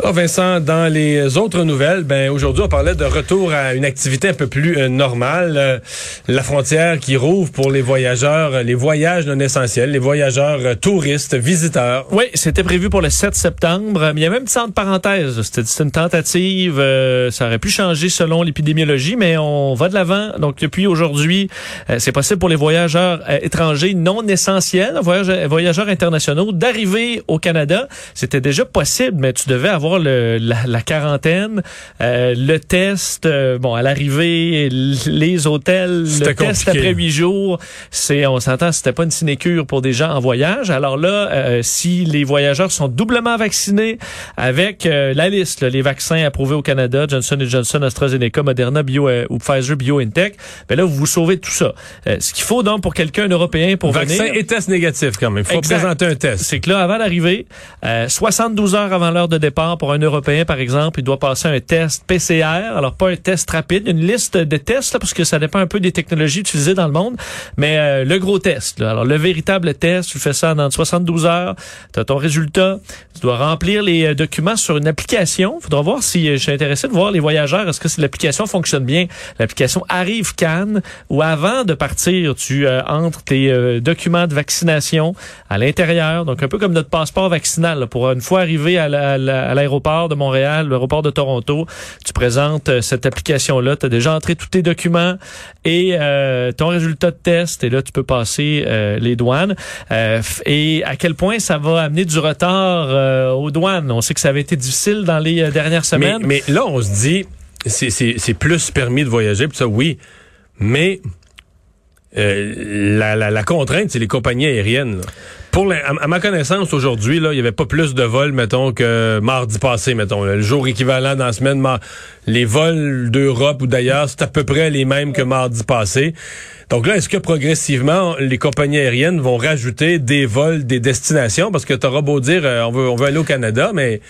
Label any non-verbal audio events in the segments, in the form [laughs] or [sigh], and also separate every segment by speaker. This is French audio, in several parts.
Speaker 1: Alors Vincent, dans les autres nouvelles, ben aujourd'hui on parlait de retour à une activité un peu plus euh, normale, euh, la frontière qui rouvre pour les voyageurs, les voyages non essentiels, les voyageurs euh, touristes, visiteurs.
Speaker 2: Oui, c'était prévu pour le 7 septembre, mais il y a même une petite parenthèse, c'était une tentative, ça aurait pu changer selon l'épidémiologie, mais on va de l'avant. Donc depuis aujourd'hui, c'est possible pour les voyageurs étrangers non essentiels, voyageurs, voyageurs internationaux d'arriver au Canada. C'était déjà possible, mais tu devais avoir la, quarantaine, euh, le test, euh, bon, à l'arrivée, les hôtels, le test après huit jours, c'est, on s'entend, c'était pas une sinécure pour des gens en voyage. Alors là, euh, si les voyageurs sont doublement vaccinés avec la liste, les vaccins approuvés au Canada, Johnson Johnson, AstraZeneca, Moderna, Bio ou Pfizer, BioNTech, ben là, vous vous sauvez tout ça. ce qu'il faut donc pour quelqu'un européen pour
Speaker 1: Vaccin
Speaker 2: venir...
Speaker 1: et test négatif quand même. Il faut présenter un test.
Speaker 2: C'est que là, avant d'arriver, 72 heures avant l'heure de départ, pour un Européen, par exemple, il doit passer un test PCR. Alors, pas un test rapide, une liste de tests, là, parce que ça dépend un peu des technologies utilisées dans le monde, mais euh, le gros test. Alors, le véritable test, tu fais ça dans 72 heures, tu as ton résultat, tu dois remplir les euh, documents sur une application. Il faudra voir si euh, je suis intéressé de voir les voyageurs, est-ce que si l'application fonctionne bien. L'application arrive Cannes, ou avant de partir, tu entres tes documents de vaccination à l'intérieur, donc un peu comme notre passeport vaccinal, pour une fois arrivé à l'aéroport l'aéroport de Montréal, l'aéroport de Toronto. Tu présentes euh, cette application-là. Tu as déjà entré tous tes documents et euh, ton résultat de test. Et là, tu peux passer euh, les douanes. et à quel point ça va amener du retard aux douanes? On sait que ça avait été difficile dans les dernières semaines.
Speaker 1: Mais, là, on se dit, c'est plus permis de voyager. ça, oui. Mais la, la, contrainte, c'est les compagnies aériennes. Pour à, ma connaissance, aujourd'hui, là, il y avait pas plus de vols, mettons, que mardi passé, mettons. le jour équivalent dans la semaine, les vols d'Europe ou d'ailleurs, c'est à peu près les mêmes que mardi passé. Donc là, est-ce que progressivement, les compagnies aériennes vont rajouter des vols, des destinations? Parce que t'auras beau dire, euh, on veut, on veut aller au Canada, mais...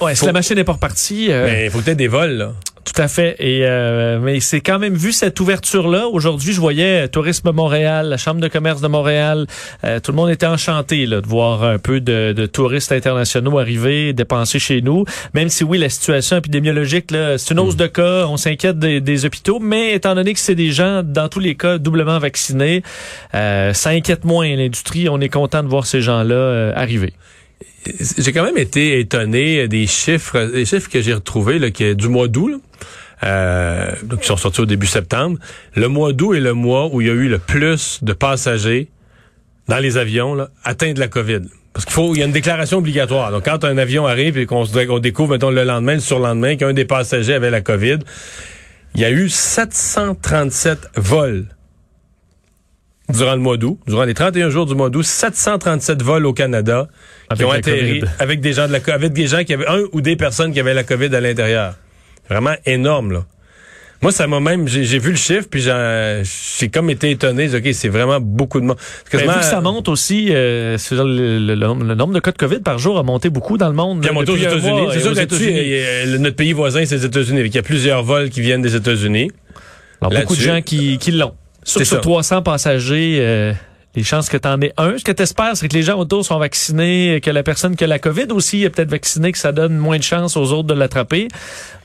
Speaker 2: Ouais, si la machine n'est pas repartie...
Speaker 1: Euh, mais il faut peut-être des vols, là.
Speaker 2: Tout à fait. Et euh, mais c'est quand même vu cette ouverture-là. Aujourd'hui, je voyais Tourisme Montréal, la Chambre de commerce de Montréal. Euh, tout le monde était enchanté là, de voir un peu de, touristes internationaux arriver, dépenser chez nous. Même si oui, la situation épidémiologique, là, c'est une hausse de cas. On s'inquiète des, hôpitaux, mais étant donné que c'est des gens, dans tous les cas, doublement vaccinés, euh, ça inquiète moins l'industrie. On est content de voir ces gens-là arriver
Speaker 1: j'ai quand même été étonné des chiffres, des chiffres que j'ai retrouvés là, qui est du mois d'août. Euh, donc qui sont sortis au début septembre. Le mois d'août est le mois où il y a eu le plus de passagers dans les avions là, atteints de la COVID. Parce qu'il faut, il y a une déclaration obligatoire. Donc, quand un avion arrive et qu'on on découvre, mettons, le lendemain, le surlendemain, qu'un des passagers avait la COVID, il y a eu 737 vols durant le mois d'août, durant les 31 jours du mois d'août, 737 vols au Canada qui ont atterri avec des gens de la avec des gens qui avaient un ou des personnes qui avaient la COVID à l'intérieur. Vraiment énorme là. Moi, ça m'a même, j'ai vu le chiffre, puis j'ai comme été étonné. Ok, c'est vraiment beaucoup de monde.
Speaker 2: Mais vu que ça monte aussi, euh, le, nombre de cas de COVID par jour a monté beaucoup dans le monde.
Speaker 1: Il a monté aux États-Unis. C'est sûr que notre pays voisin, c'est les États-Unis. Il y a plusieurs vols qui viennent des États-Unis.
Speaker 2: Alors, beaucoup de gens qui, qui l'ont. Sur, sur 300 passagers, euh, les chances que tu aies un. Ce que tu espères, c'est que les gens autour sont vaccinés, que la personne qui a la COVID aussi est peut-être vaccinée, que ça donne moins de chances aux autres de l'attraper.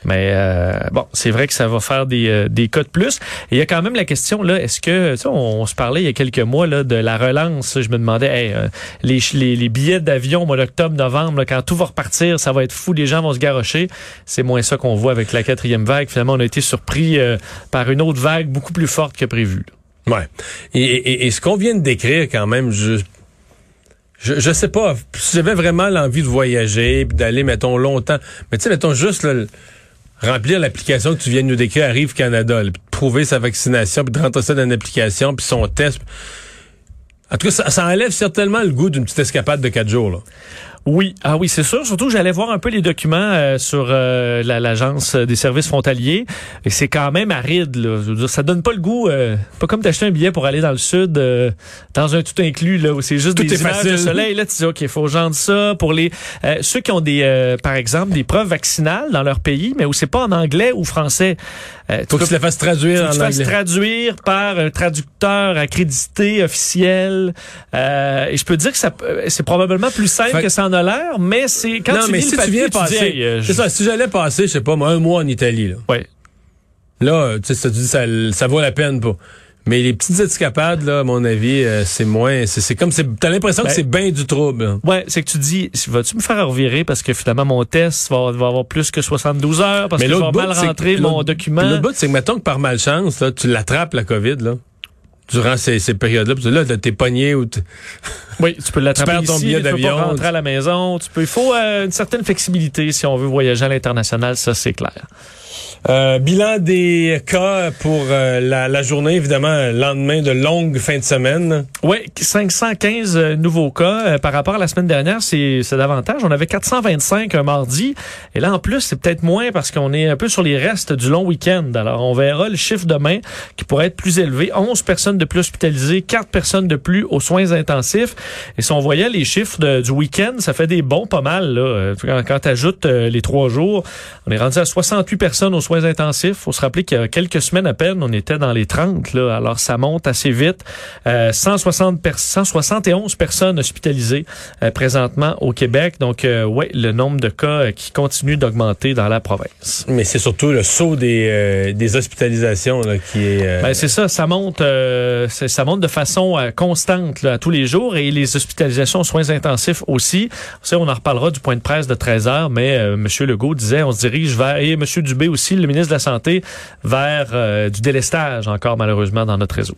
Speaker 2: Mais euh, bon, c'est vrai que ça va faire des, euh, des cas de plus. Il y a quand même la question, là, est-ce que, tu sais, on, se parlait il y a quelques mois là, de la relance. Je me demandais, hey, les, les, les, billets d'avion mois d'octobre, novembre, quand tout va repartir, ça va être fou, les gens vont se garrocher. C'est moins ça qu'on voit avec la quatrième vague. Finalement, on a été surpris par une autre vague beaucoup plus forte que prévu.
Speaker 1: Ouais. Et, et, ce qu'on vient de décrire, quand même, je je, je sais pas, si j'avais vraiment l'envie de voyager, puis d'aller, mettons, longtemps, mais tu sais, mettons, juste remplir l'application que tu viens de nous décrire Arrive Canada, là, de prouver sa vaccination, puis de rentrer ça dans une application, puis son test. En tout cas, ça, ça enlève certainement le goût d'une petite escapade de quatre jours. Là.
Speaker 2: Oui, ah oui, c'est sûr. Surtout j'allais voir un peu les documents euh, sur euh, la- l'agence des services frontaliers et c'est quand même aride. Là. Je veux dire, ça donne pas le goût. euh, pas comme d'acheter un billet pour aller dans le sud euh, dans un tout inclus là où c'est juste
Speaker 1: Tout
Speaker 2: des
Speaker 1: est
Speaker 2: images
Speaker 1: facile.
Speaker 2: de soleil. Là, tu dis ok, faut genre ça pour les euh, ceux qui ont des, euh, par exemple, des preuves vaccinales dans leur pays, mais où c'est pas en anglais ou français.
Speaker 1: Faut que tu le fasses traduire
Speaker 2: faut que
Speaker 1: en
Speaker 2: tu fasses
Speaker 1: anglais.
Speaker 2: traduire par un traducteur accrédité officiel. Euh, et je peux dire que ça, c'est probablement plus simple
Speaker 1: Fait-
Speaker 2: que ça en a l'air, mais c'est quand
Speaker 1: non,
Speaker 2: tu
Speaker 1: mais
Speaker 2: lis
Speaker 1: si
Speaker 2: le
Speaker 1: tu viens
Speaker 2: tu dis,
Speaker 1: passer,
Speaker 2: hey, euh,
Speaker 1: c'est ça, si j'allais passer, je sais pas, moi, un mois en Italie, là.
Speaker 2: Ouais.
Speaker 1: Là, euh, tu sais, dis, ça, ça vaut la peine pas. Mais les petites escapades, là, à mon avis, euh, c'est moins, c'est c'est comme, c'est, t'as l'impression
Speaker 2: Ben-
Speaker 1: que c'est bien du trouble. là.
Speaker 2: Ouais, c'est que tu dis, vas-tu me faire revirer parce que finalement mon test va, va avoir plus que 72 heures parce que je vais mal rentrer mon document?
Speaker 1: L'autre bout, c'est que mettons que par malchance, là, tu l'attrapes, la COVID, là, durant ces, ces périodes-là, puis là, t'es pogné ou t'es- [laughs]
Speaker 2: Oui, tu peux l'attraper
Speaker 1: Tu perds ton
Speaker 2: ici,
Speaker 1: billet
Speaker 2: mais tu peux pas rentrer à la maison. Tu peux, il faut euh, une certaine flexibilité si on veut voyager à l'international, ça c'est clair.
Speaker 1: Euh, bilan des cas pour euh, la, journée, évidemment, euh, lendemain de longue fin de semaine.
Speaker 2: Oui, 515 euh, nouveaux cas par rapport à la semaine dernière, c'est davantage. On avait 425 un mardi, et là en plus c'est peut-être moins parce qu'on est un peu sur les restes du long week-end. Alors on verra le chiffre demain qui pourrait être plus élevé. 11 personnes de plus hospitalisées, 4 personnes de plus aux soins intensifs. Et si on voyait les chiffres du week-end, ça fait des bons pas mal. Là. Quand, quand tu ajoutes les trois jours, on est rendu à 68 personnes aux soins intensifs. faut se rappeler qu'il y a quelques semaines à peine, on était dans les 30. Là. Alors ça monte assez vite. Euh, 160 per- 171 personnes hospitalisées euh, présentement au Québec. Donc, euh, ouais, le nombre de cas euh, qui continue d'augmenter dans la province.
Speaker 1: Mais c'est surtout le saut des, euh, des hospitalisations là, qui est...
Speaker 2: Ben, c'est ça, ça monte, ça monte de façon constante là, tous les jours et les hospitalisations aux soins intensifs aussi. On en reparlera du point de presse de 13 heures, mais euh, M. Legault disait, on se dirige vers, et M. Dubé aussi, le ministre de la Santé, vers euh, du délestage encore malheureusement dans notre réseau.